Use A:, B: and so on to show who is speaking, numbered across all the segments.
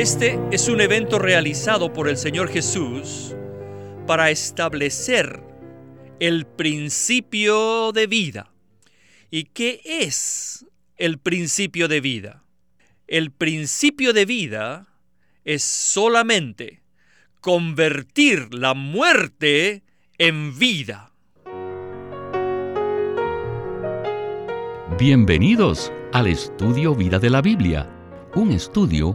A: Este es un evento realizado por el Señor Jesús para establecer el principio de vida. ¿Y qué es el principio de vida? El principio de vida es solamente convertir la muerte en vida.
B: Bienvenidos al estudio Vida de la Biblia, un estudio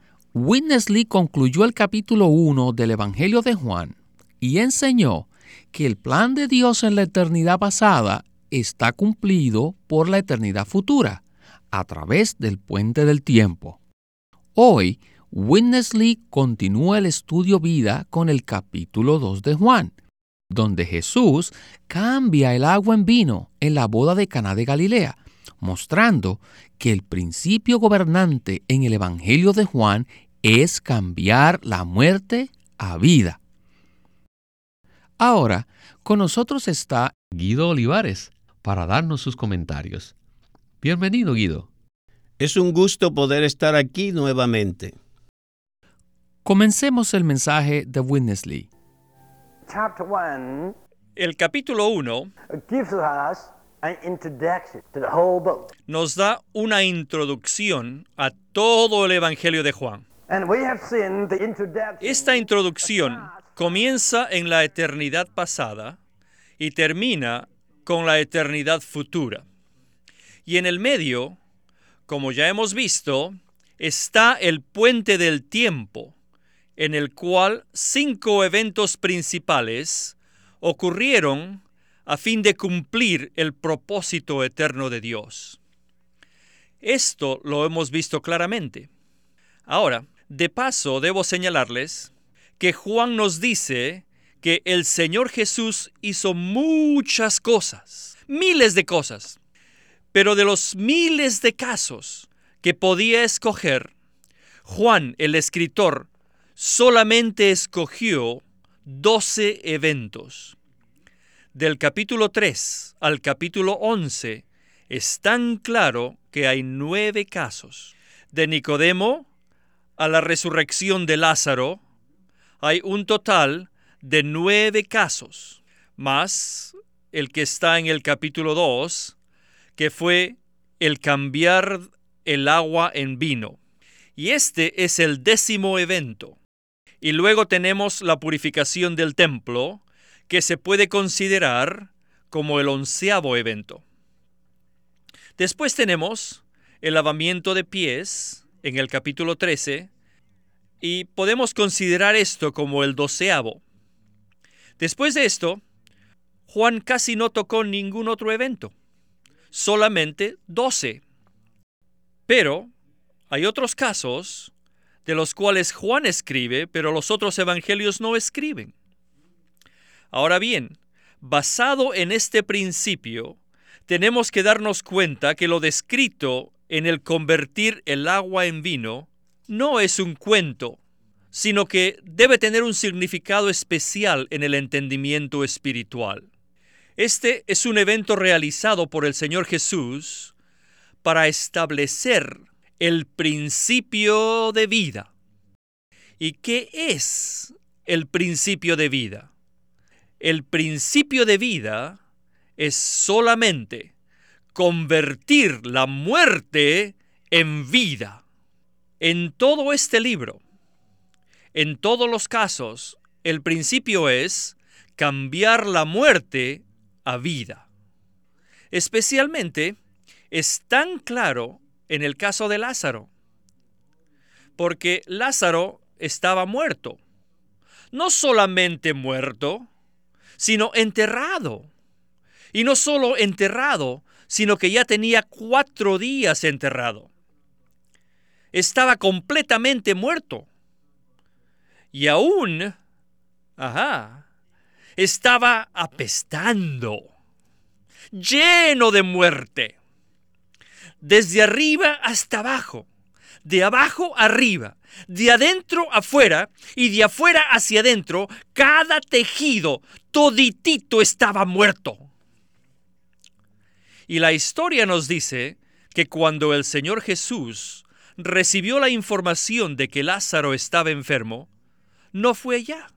C: Witness concluyó el capítulo 1 del Evangelio de Juan y enseñó que el plan de Dios en la eternidad pasada está cumplido por la eternidad futura, a través del puente del tiempo. Hoy, Witness continúa el estudio vida con el capítulo 2 de Juan, donde Jesús cambia el agua en vino en la boda de Caná de Galilea, mostrando que el principio gobernante en el Evangelio de Juan es cambiar la muerte a vida. Ahora, con nosotros está
B: Guido Olivares para darnos sus comentarios. Bienvenido, Guido.
D: Es un gusto poder estar aquí nuevamente.
C: Comencemos el mensaje de Witness Lee.
A: El capítulo 1 nos da una introducción a todo el Evangelio de Juan. Esta introducción comienza en la eternidad pasada y termina con la eternidad futura. Y en el medio, como ya hemos visto, está el puente del tiempo, en el cual cinco eventos principales ocurrieron a fin de cumplir el propósito eterno de Dios. Esto lo hemos visto claramente. Ahora, de paso, debo señalarles que Juan nos dice que el Señor Jesús hizo muchas cosas, miles de cosas, pero de los miles de casos que podía escoger, Juan, el escritor, solamente escogió doce eventos. Del capítulo 3 al capítulo 11 es tan claro que hay nueve casos. De Nicodemo a la resurrección de Lázaro, hay un total de nueve casos, más el que está en el capítulo 2, que fue el cambiar el agua en vino. Y este es el décimo evento. Y luego tenemos la purificación del templo, que se puede considerar como el onceavo evento. Después tenemos el lavamiento de pies en el capítulo 13 y podemos considerar esto como el doceavo. Después de esto, Juan casi no tocó ningún otro evento, solamente doce. Pero hay otros casos de los cuales Juan escribe, pero los otros evangelios no escriben. Ahora bien, basado en este principio, tenemos que darnos cuenta que lo descrito en el convertir el agua en vino no es un cuento, sino que debe tener un significado especial en el entendimiento espiritual. Este es un evento realizado por el Señor Jesús para establecer el principio de vida. ¿Y qué es el principio de vida? El principio de vida es solamente convertir la muerte en vida. En todo este libro, en todos los casos, el principio es cambiar la muerte a vida. Especialmente es tan claro en el caso de Lázaro, porque Lázaro estaba muerto. No solamente muerto, sino enterrado. Y no solo enterrado, sino que ya tenía cuatro días enterrado. Estaba completamente muerto. Y aún Ajá. Estaba apestando, lleno de muerte, desde arriba hasta abajo, de abajo arriba, de adentro afuera y de afuera hacia adentro, cada tejido, toditito estaba muerto. Y la historia nos dice que cuando el Señor Jesús recibió la información de que Lázaro estaba enfermo, no fue allá.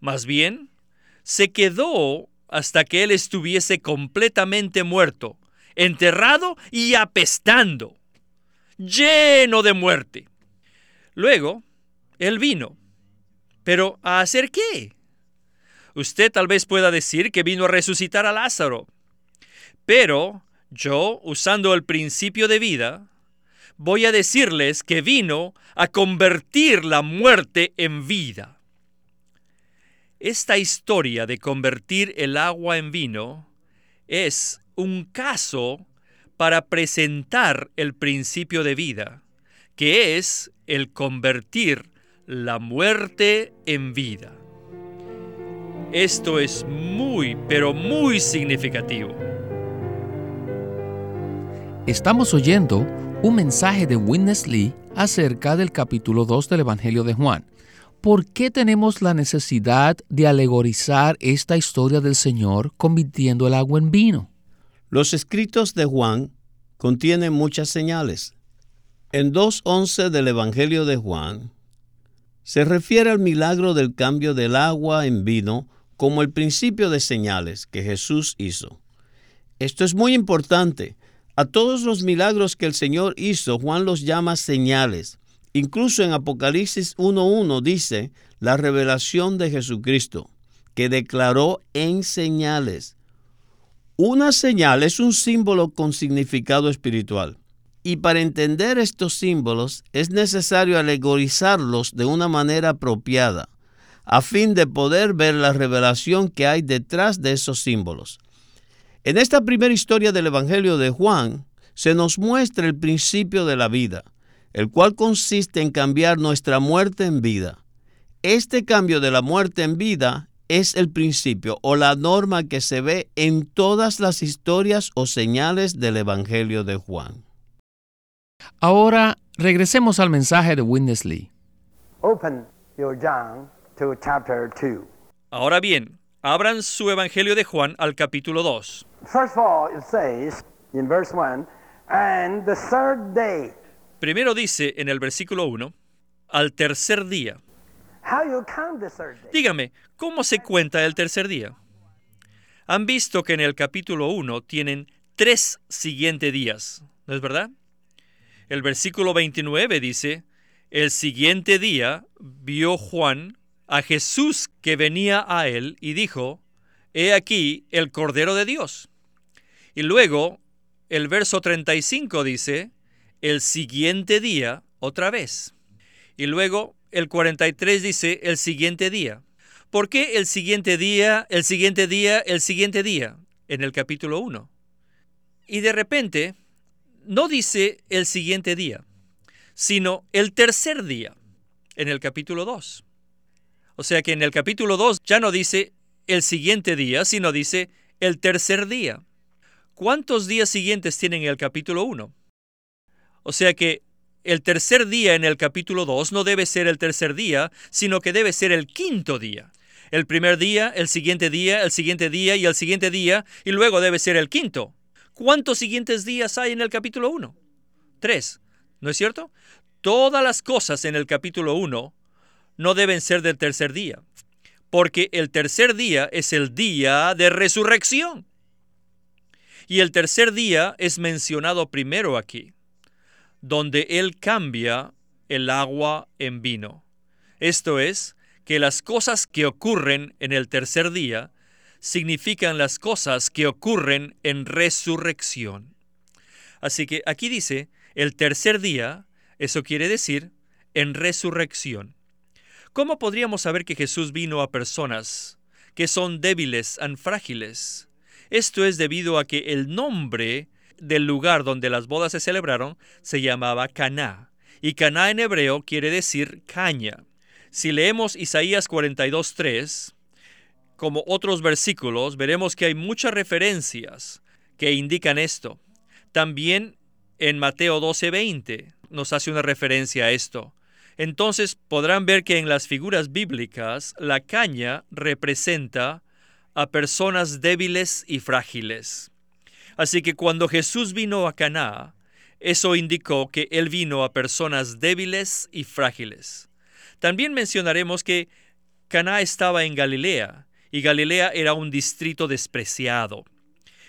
A: Más bien, se quedó hasta que él estuviese completamente muerto, enterrado y apestando, lleno de muerte. Luego, él vino. Pero ¿a hacer qué? Usted tal vez pueda decir que vino a resucitar a Lázaro. Pero yo, usando el principio de vida, voy a decirles que vino a convertir la muerte en vida. Esta historia de convertir el agua en vino es un caso para presentar el principio de vida, que es el convertir la muerte en vida. Esto es muy, pero muy significativo.
C: Estamos oyendo un mensaje de Witness Lee acerca del capítulo 2 del Evangelio de Juan. ¿Por qué tenemos la necesidad de alegorizar esta historia del Señor convirtiendo el agua en vino?
D: Los escritos de Juan contienen muchas señales. En 2.11 del Evangelio de Juan se refiere al milagro del cambio del agua en vino como el principio de señales que Jesús hizo. Esto es muy importante a todos los milagros que el Señor hizo, Juan los llama señales. Incluso en Apocalipsis 1.1 dice la revelación de Jesucristo, que declaró en señales. Una señal es un símbolo con significado espiritual. Y para entender estos símbolos es necesario alegorizarlos de una manera apropiada, a fin de poder ver la revelación que hay detrás de esos símbolos. En esta primera historia del Evangelio de Juan se nos muestra el principio de la vida, el cual consiste en cambiar nuestra muerte en vida. Este cambio de la muerte en vida es el principio o la norma que se ve en todas las historias o señales del Evangelio de Juan.
C: Ahora regresemos al mensaje de Witness Lee.
E: Open your John to chapter 2.
A: Ahora bien, abran su Evangelio de Juan al capítulo 2.
E: First of all, it says in verse 1 And the third day.
A: Primero dice en el versículo 1, al tercer día.
E: How you count the third day?
A: Dígame, ¿cómo se cuenta el tercer día? Han visto que en el capítulo 1 tienen tres siguientes días, ¿no es verdad? El versículo 29 dice, el siguiente día vio Juan a Jesús que venía a él y dijo, He aquí el Cordero de Dios. Y luego el verso 35 dice, el siguiente día otra vez. Y luego el 43 dice, el siguiente día. ¿Por qué el siguiente día, el siguiente día, el siguiente día en el capítulo 1? Y de repente no dice el siguiente día, sino el tercer día en el capítulo 2. O sea que en el capítulo 2 ya no dice el siguiente día, sino dice el tercer día. ¿Cuántos días siguientes tienen el capítulo 1? O sea que el tercer día en el capítulo 2 no debe ser el tercer día, sino que debe ser el quinto día. El primer día, el siguiente día, el siguiente día y el siguiente día, y luego debe ser el quinto. ¿Cuántos siguientes días hay en el capítulo 1? Tres. ¿No es cierto? Todas las cosas en el capítulo 1 no deben ser del tercer día, porque el tercer día es el día de resurrección. Y el tercer día es mencionado primero aquí, donde Él cambia el agua en vino. Esto es, que las cosas que ocurren en el tercer día significan las cosas que ocurren en resurrección. Así que aquí dice, el tercer día, eso quiere decir en resurrección. ¿Cómo podríamos saber que Jesús vino a personas que son débiles y frágiles? Esto es debido a que el nombre del lugar donde las bodas se celebraron se llamaba Caná, y Caná en hebreo quiere decir caña. Si leemos Isaías 42.3, como otros versículos, veremos que hay muchas referencias que indican esto. También en Mateo 12:20 nos hace una referencia a esto. Entonces podrán ver que en las figuras bíblicas la caña representa a personas débiles y frágiles. Así que cuando Jesús vino a Caná, eso indicó que él vino a personas débiles y frágiles. También mencionaremos que Caná estaba en Galilea y Galilea era un distrito despreciado.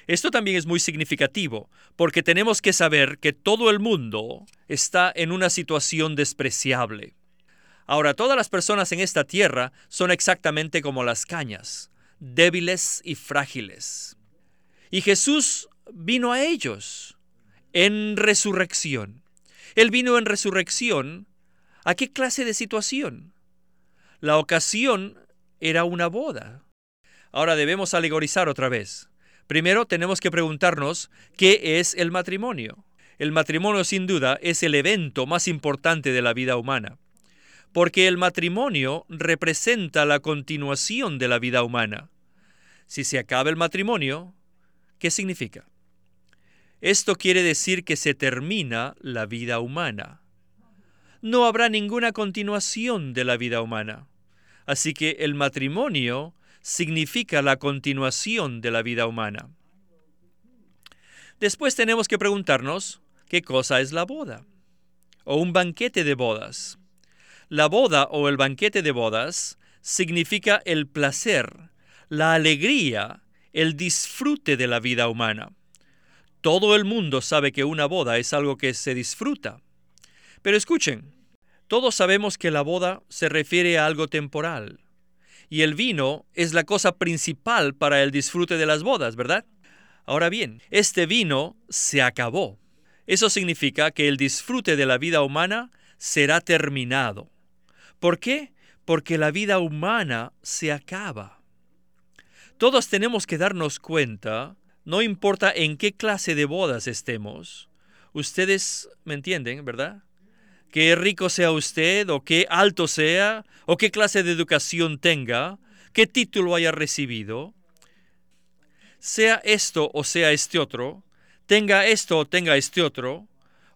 A: Esto también es muy significativo, porque tenemos que saber que todo el mundo está en una situación despreciable. Ahora, todas las personas en esta tierra son exactamente como las cañas, débiles y frágiles. Y Jesús vino a ellos en resurrección. Él vino en resurrección. ¿A qué clase de situación? La ocasión era una boda. Ahora debemos alegorizar otra vez. Primero tenemos que preguntarnos qué es el matrimonio. El matrimonio sin duda es el evento más importante de la vida humana, porque el matrimonio representa la continuación de la vida humana. Si se acaba el matrimonio, ¿qué significa? Esto quiere decir que se termina la vida humana. No habrá ninguna continuación de la vida humana. Así que el matrimonio significa la continuación de la vida humana. Después tenemos que preguntarnos qué cosa es la boda o un banquete de bodas. La boda o el banquete de bodas significa el placer, la alegría, el disfrute de la vida humana. Todo el mundo sabe que una boda es algo que se disfruta. Pero escuchen, todos sabemos que la boda se refiere a algo temporal, y el vino es la cosa principal para el disfrute de las bodas, ¿verdad? Ahora bien, este vino se acabó. Eso significa que el disfrute de la vida humana será terminado. ¿Por qué? Porque la vida humana se acaba. Todos tenemos que darnos cuenta, no importa en qué clase de bodas estemos, ustedes me entienden, ¿verdad? Qué rico sea usted o qué alto sea o qué clase de educación tenga, qué título haya recibido, sea esto o sea este otro, tenga esto o tenga este otro,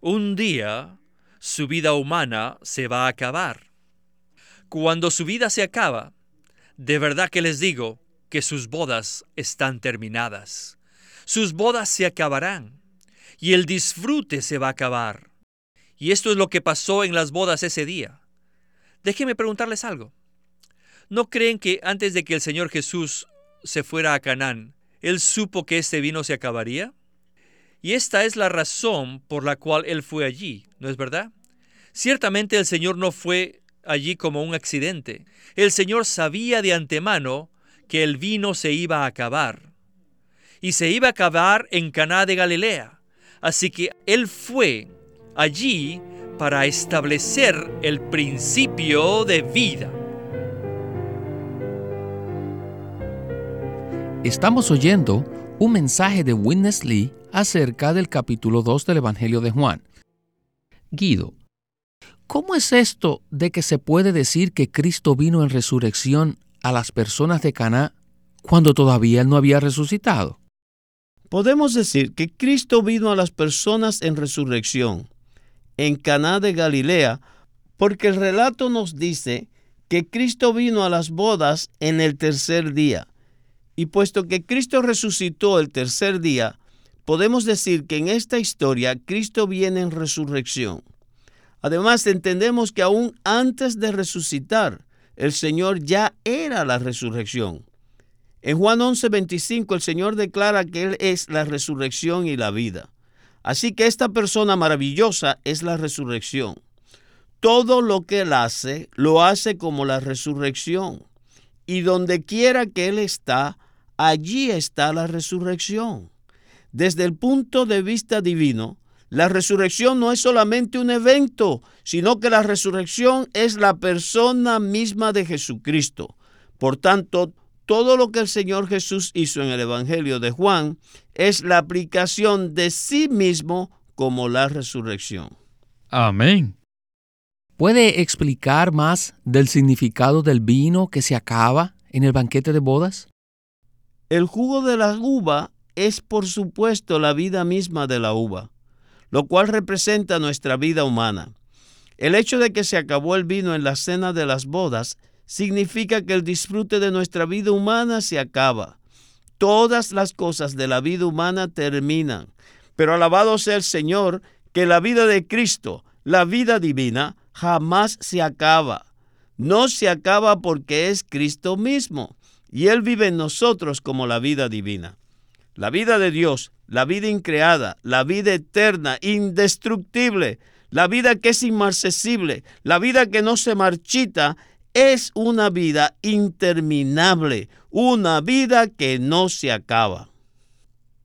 A: un día su vida humana se va a acabar. Cuando su vida se acaba, de verdad que les digo que sus bodas están terminadas. Sus bodas se acabarán y el disfrute se va a acabar. Y esto es lo que pasó en las bodas ese día. Déjenme preguntarles algo. ¿No creen que antes de que el Señor Jesús se fuera a Canaán, Él supo que este vino se acabaría? Y esta es la razón por la cual Él fue allí, ¿no es verdad? Ciertamente el Señor no fue allí como un accidente. El Señor sabía de antemano que el vino se iba a acabar. Y se iba a acabar en Caná de Galilea. Así que Él fue allí para establecer el principio de vida.
C: Estamos oyendo un mensaje de Witness Lee acerca del capítulo 2 del Evangelio de Juan. Guido, ¿cómo es esto de que se puede decir que Cristo vino en resurrección a las personas de Caná cuando todavía él no había resucitado?
D: Podemos decir que Cristo vino a las personas en resurrección en Caná de Galilea, porque el relato nos dice que Cristo vino a las bodas en el tercer día. Y puesto que Cristo resucitó el tercer día, podemos decir que en esta historia Cristo viene en resurrección. Además, entendemos que aún antes de resucitar, el Señor ya era la resurrección. En Juan 11:25 el Señor declara que Él es la resurrección y la vida. Así que esta persona maravillosa es la resurrección. Todo lo que Él hace, lo hace como la resurrección. Y donde quiera que Él está, allí está la resurrección. Desde el punto de vista divino, la resurrección no es solamente un evento, sino que la resurrección es la persona misma de Jesucristo. Por tanto, todo lo que el Señor Jesús hizo en el Evangelio de Juan es la aplicación de sí mismo como la resurrección.
C: Amén. ¿Puede explicar más del significado del vino que se acaba en el banquete de bodas?
D: El jugo de la uva es por supuesto la vida misma de la uva, lo cual representa nuestra vida humana. El hecho de que se acabó el vino en la cena de las bodas significa que el disfrute de nuestra vida humana se acaba. Todas las cosas de la vida humana terminan, pero alabado sea el Señor que la vida de Cristo, la vida divina, jamás se acaba. No se acaba porque es Cristo mismo y Él vive en nosotros como la vida divina. La vida de Dios, la vida increada, la vida eterna, indestructible, la vida que es inmarcesible, la vida que no se marchita, es una vida interminable, una vida que no se acaba.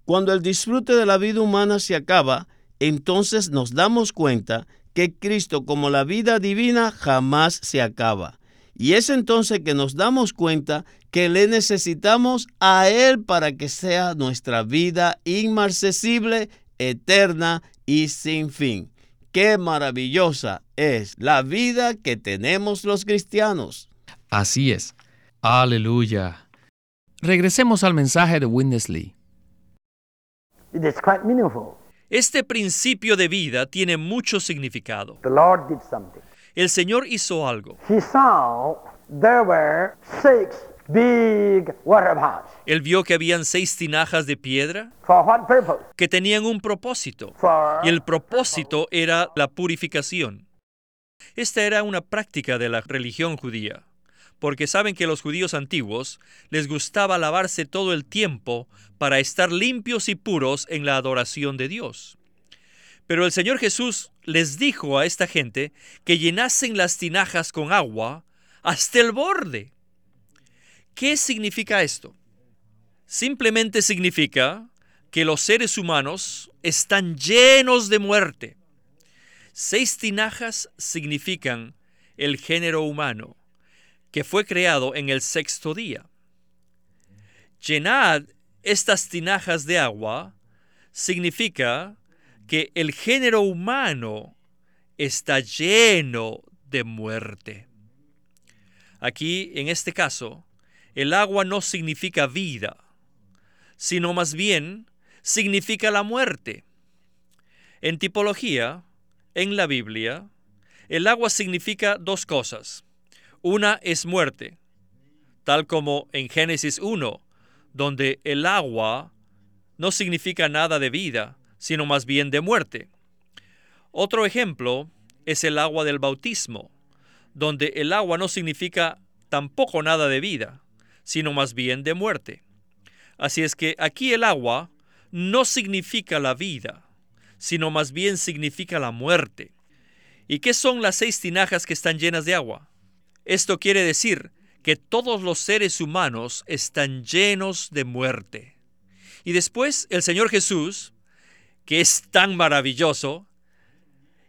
D: Cuando el disfrute de la vida humana se acaba, entonces nos damos cuenta que Cristo como la vida divina jamás se acaba. Y es entonces que nos damos cuenta que le necesitamos a Él para que sea nuestra vida inmarcesible, eterna y sin fin. Qué maravillosa es la vida que tenemos los cristianos.
C: Así es. Aleluya. Regresemos al mensaje de
E: meaningful.
A: Este principio de vida tiene mucho significado.
E: The Lord did something.
A: El Señor hizo algo.
E: He saw there were six big water pots.
A: Él vio que habían seis tinajas de piedra
E: For what purpose?
A: que tenían un propósito.
E: For
A: Y el propósito era la purificación. Esta era una práctica de la religión judía, porque saben que los judíos antiguos les gustaba lavarse todo el tiempo para estar limpios y puros en la adoración de Dios. Pero el Señor Jesús les dijo a esta gente que llenasen las tinajas con agua hasta el borde. ¿Qué significa esto? Simplemente significa que los seres humanos están llenos de muerte. Seis tinajas significan el género humano, que fue creado en el sexto día. Llenad estas tinajas de agua significa que el género humano está lleno de muerte. Aquí, en este caso, el agua no significa vida, sino más bien significa la muerte. En tipología, en la Biblia, el agua significa dos cosas. Una es muerte, tal como en Génesis 1, donde el agua no significa nada de vida, sino más bien de muerte. Otro ejemplo es el agua del bautismo, donde el agua no significa tampoco nada de vida, sino más bien de muerte. Así es que aquí el agua no significa la vida, sino más bien significa la muerte. ¿Y qué son las seis tinajas que están llenas de agua? Esto quiere decir que todos los seres humanos están llenos de muerte. Y después el Señor Jesús, que es tan maravilloso,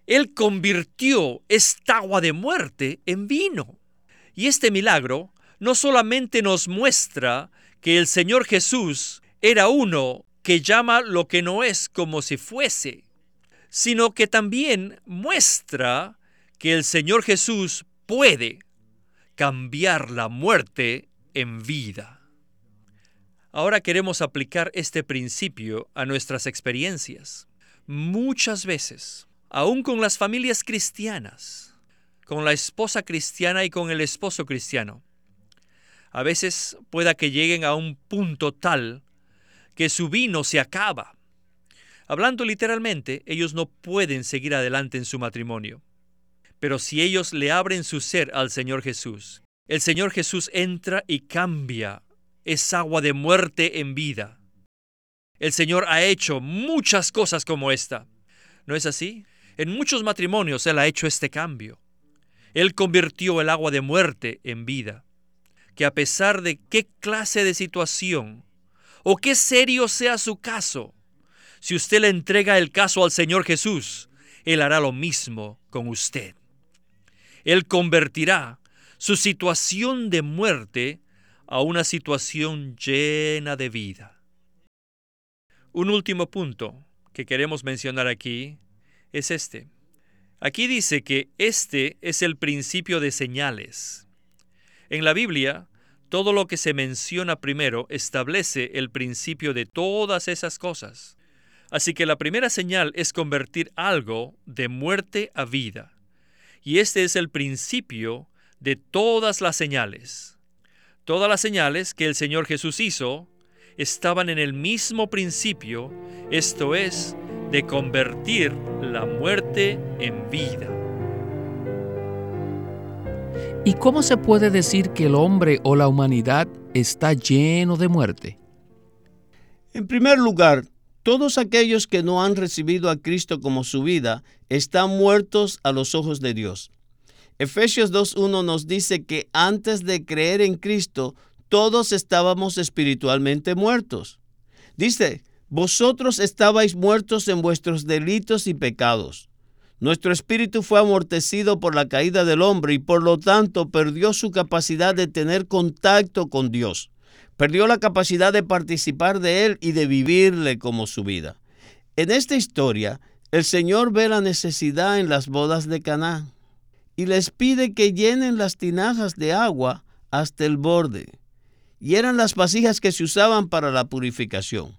A: Él convirtió esta agua de muerte en vino. Y este milagro no solamente nos muestra que el Señor Jesús era uno que llama lo que no es como si fuese, sino que también muestra que el Señor Jesús puede cambiar la muerte en vida. Ahora queremos aplicar este principio a nuestras experiencias. Muchas veces, aún con las familias cristianas, con la esposa cristiana y con el esposo cristiano, a veces pueda que lleguen a un punto tal que su vino se acaba. Hablando literalmente, ellos no pueden seguir adelante en su matrimonio. Pero si ellos le abren su ser al Señor Jesús, el Señor Jesús entra y cambia esa agua de muerte en vida. El Señor ha hecho muchas cosas como esta. ¿No es así? En muchos matrimonios Él ha hecho este cambio. Él convirtió el agua de muerte en vida. Que a pesar de qué clase de situación o qué serio sea su caso, si usted le entrega el caso al Señor Jesús, Él hará lo mismo con usted. Él convertirá su situación de muerte a una situación llena de vida. Un último punto que queremos mencionar aquí es este. Aquí dice que este es el principio de señales. En la Biblia, todo lo que se menciona primero establece el principio de todas esas cosas. Así que la primera señal es convertir algo de muerte a vida. Y este es el principio de todas las señales. Todas las señales que el Señor Jesús hizo estaban en el mismo principio, esto es, de convertir la muerte en vida.
C: ¿Y cómo se puede decir que el hombre o la humanidad está lleno de muerte?
D: En primer lugar, todos aquellos que no han recibido a Cristo como su vida están muertos a los ojos de Dios. Efesios 2.1 nos dice que antes de creer en Cristo, todos estábamos espiritualmente muertos. Dice, vosotros estabais muertos en vuestros delitos y pecados. Nuestro espíritu fue amortecido por la caída del hombre y por lo tanto perdió su capacidad de tener contacto con Dios. Perdió la capacidad de participar de Él y de vivirle como su vida. En esta historia, el Señor ve la necesidad en las bodas de Caná y les pide que llenen las tinajas de agua hasta el borde y eran las vasijas que se usaban para la purificación.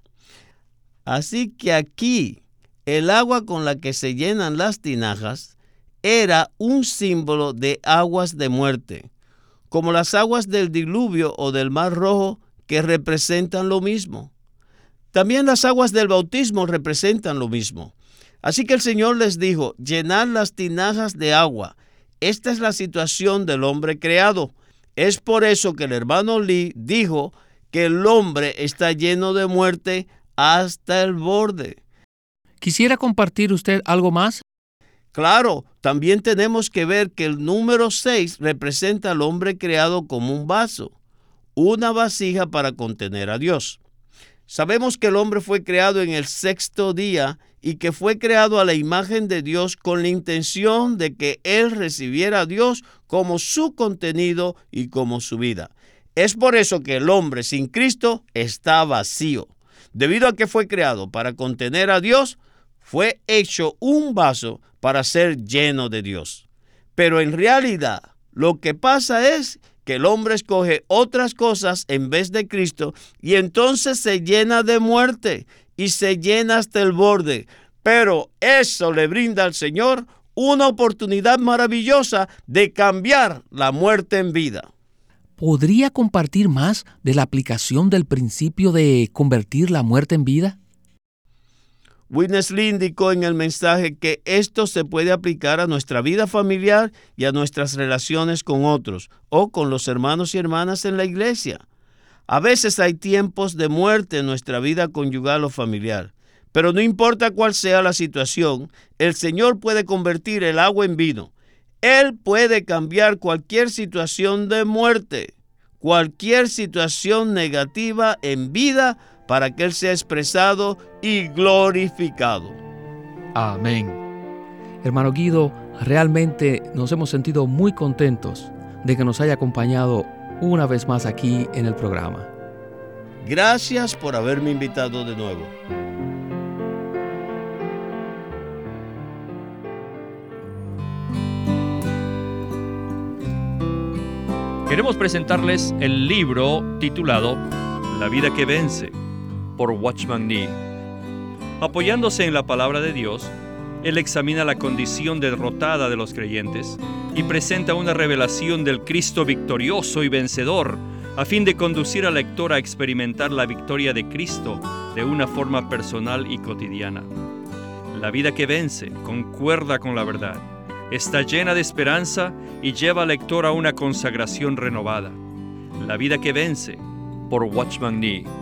D: Así que aquí el agua con la que se llenan las tinajas era un símbolo de aguas de muerte, como las aguas del diluvio o del mar rojo que representan lo mismo. También las aguas del bautismo representan lo mismo. Así que el Señor les dijo, llenad las tinajas de agua. Esta es la situación del hombre creado. Es por eso que el hermano Lee dijo que el hombre está lleno de muerte hasta el borde.
C: ¿Quisiera compartir usted algo más?
D: Claro, también tenemos que ver que el número 6 representa al hombre creado como un vaso, una vasija para contener a Dios. Sabemos que el hombre fue creado en el sexto día y que fue creado a la imagen de Dios con la intención de que Él recibiera a Dios como su contenido y como su vida. Es por eso que el hombre sin Cristo está vacío. Debido a que fue creado para contener a Dios, fue hecho un vaso para ser lleno de Dios. Pero en realidad lo que pasa es que el hombre escoge otras cosas en vez de Cristo y entonces se llena de muerte y se llena hasta el borde. Pero eso le brinda al Señor una oportunidad maravillosa de cambiar la muerte en vida.
C: ¿Podría compartir más de la aplicación del principio de convertir la muerte en vida?
D: Witness Lee indicó en el mensaje que esto se puede aplicar a nuestra vida familiar y a nuestras relaciones con otros o con los hermanos y hermanas en la iglesia. A veces hay tiempos de muerte en nuestra vida conyugal o familiar, pero no importa cuál sea la situación, el Señor puede convertir el agua en vino. Él puede cambiar cualquier situación de muerte, cualquier situación negativa en vida para que Él sea expresado y glorificado.
C: Amén. Hermano Guido, realmente nos hemos sentido muy contentos de que nos haya acompañado una vez más aquí en el programa.
D: Gracias por haberme invitado de nuevo.
A: Queremos presentarles el libro titulado La vida que vence por Watchman Nee. Apoyándose en la palabra de Dios, él examina la condición derrotada de los creyentes y presenta una revelación del Cristo victorioso y vencedor a fin de conducir al lector a experimentar la victoria de Cristo de una forma personal y cotidiana. La vida que vence concuerda con la verdad, está llena de esperanza y lleva al lector a una consagración renovada. La vida que vence por Watchman Nee.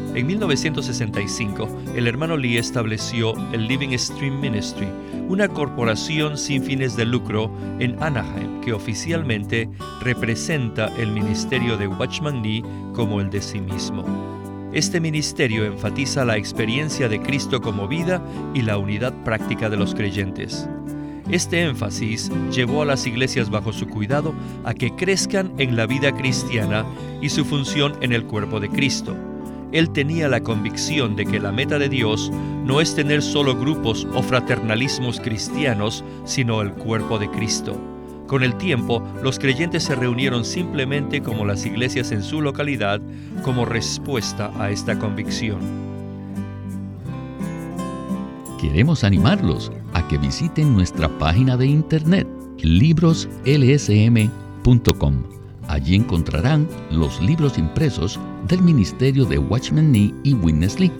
A: en 1965, el hermano Lee estableció el Living Stream Ministry, una corporación sin fines de lucro en Anaheim que oficialmente representa el ministerio de Watchman Nee como el de sí mismo. Este ministerio enfatiza la experiencia de Cristo como vida y la unidad práctica de los creyentes. Este énfasis llevó a las iglesias bajo su cuidado a que crezcan en la vida cristiana y su función en el cuerpo de Cristo él tenía la convicción de que la meta de Dios no es tener solo grupos o fraternalismos cristianos, sino el cuerpo de Cristo. Con el tiempo, los creyentes se reunieron simplemente como las iglesias en su localidad como respuesta a esta convicción.
B: Queremos animarlos a que visiten nuestra página de internet libroslsm.com Allí encontrarán los libros impresos del Ministerio de Watchman Nee y Witness Lee,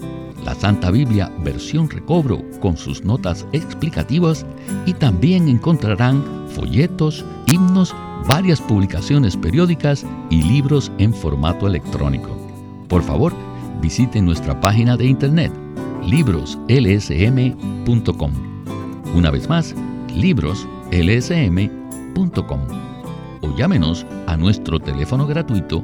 B: la Santa Biblia versión recobro con sus notas explicativas y también encontrarán folletos, himnos, varias publicaciones periódicas y libros en formato electrónico. Por favor, visiten nuestra página de internet libroslsm.com. Una vez más, libroslsm.com o llámenos a nuestro teléfono gratuito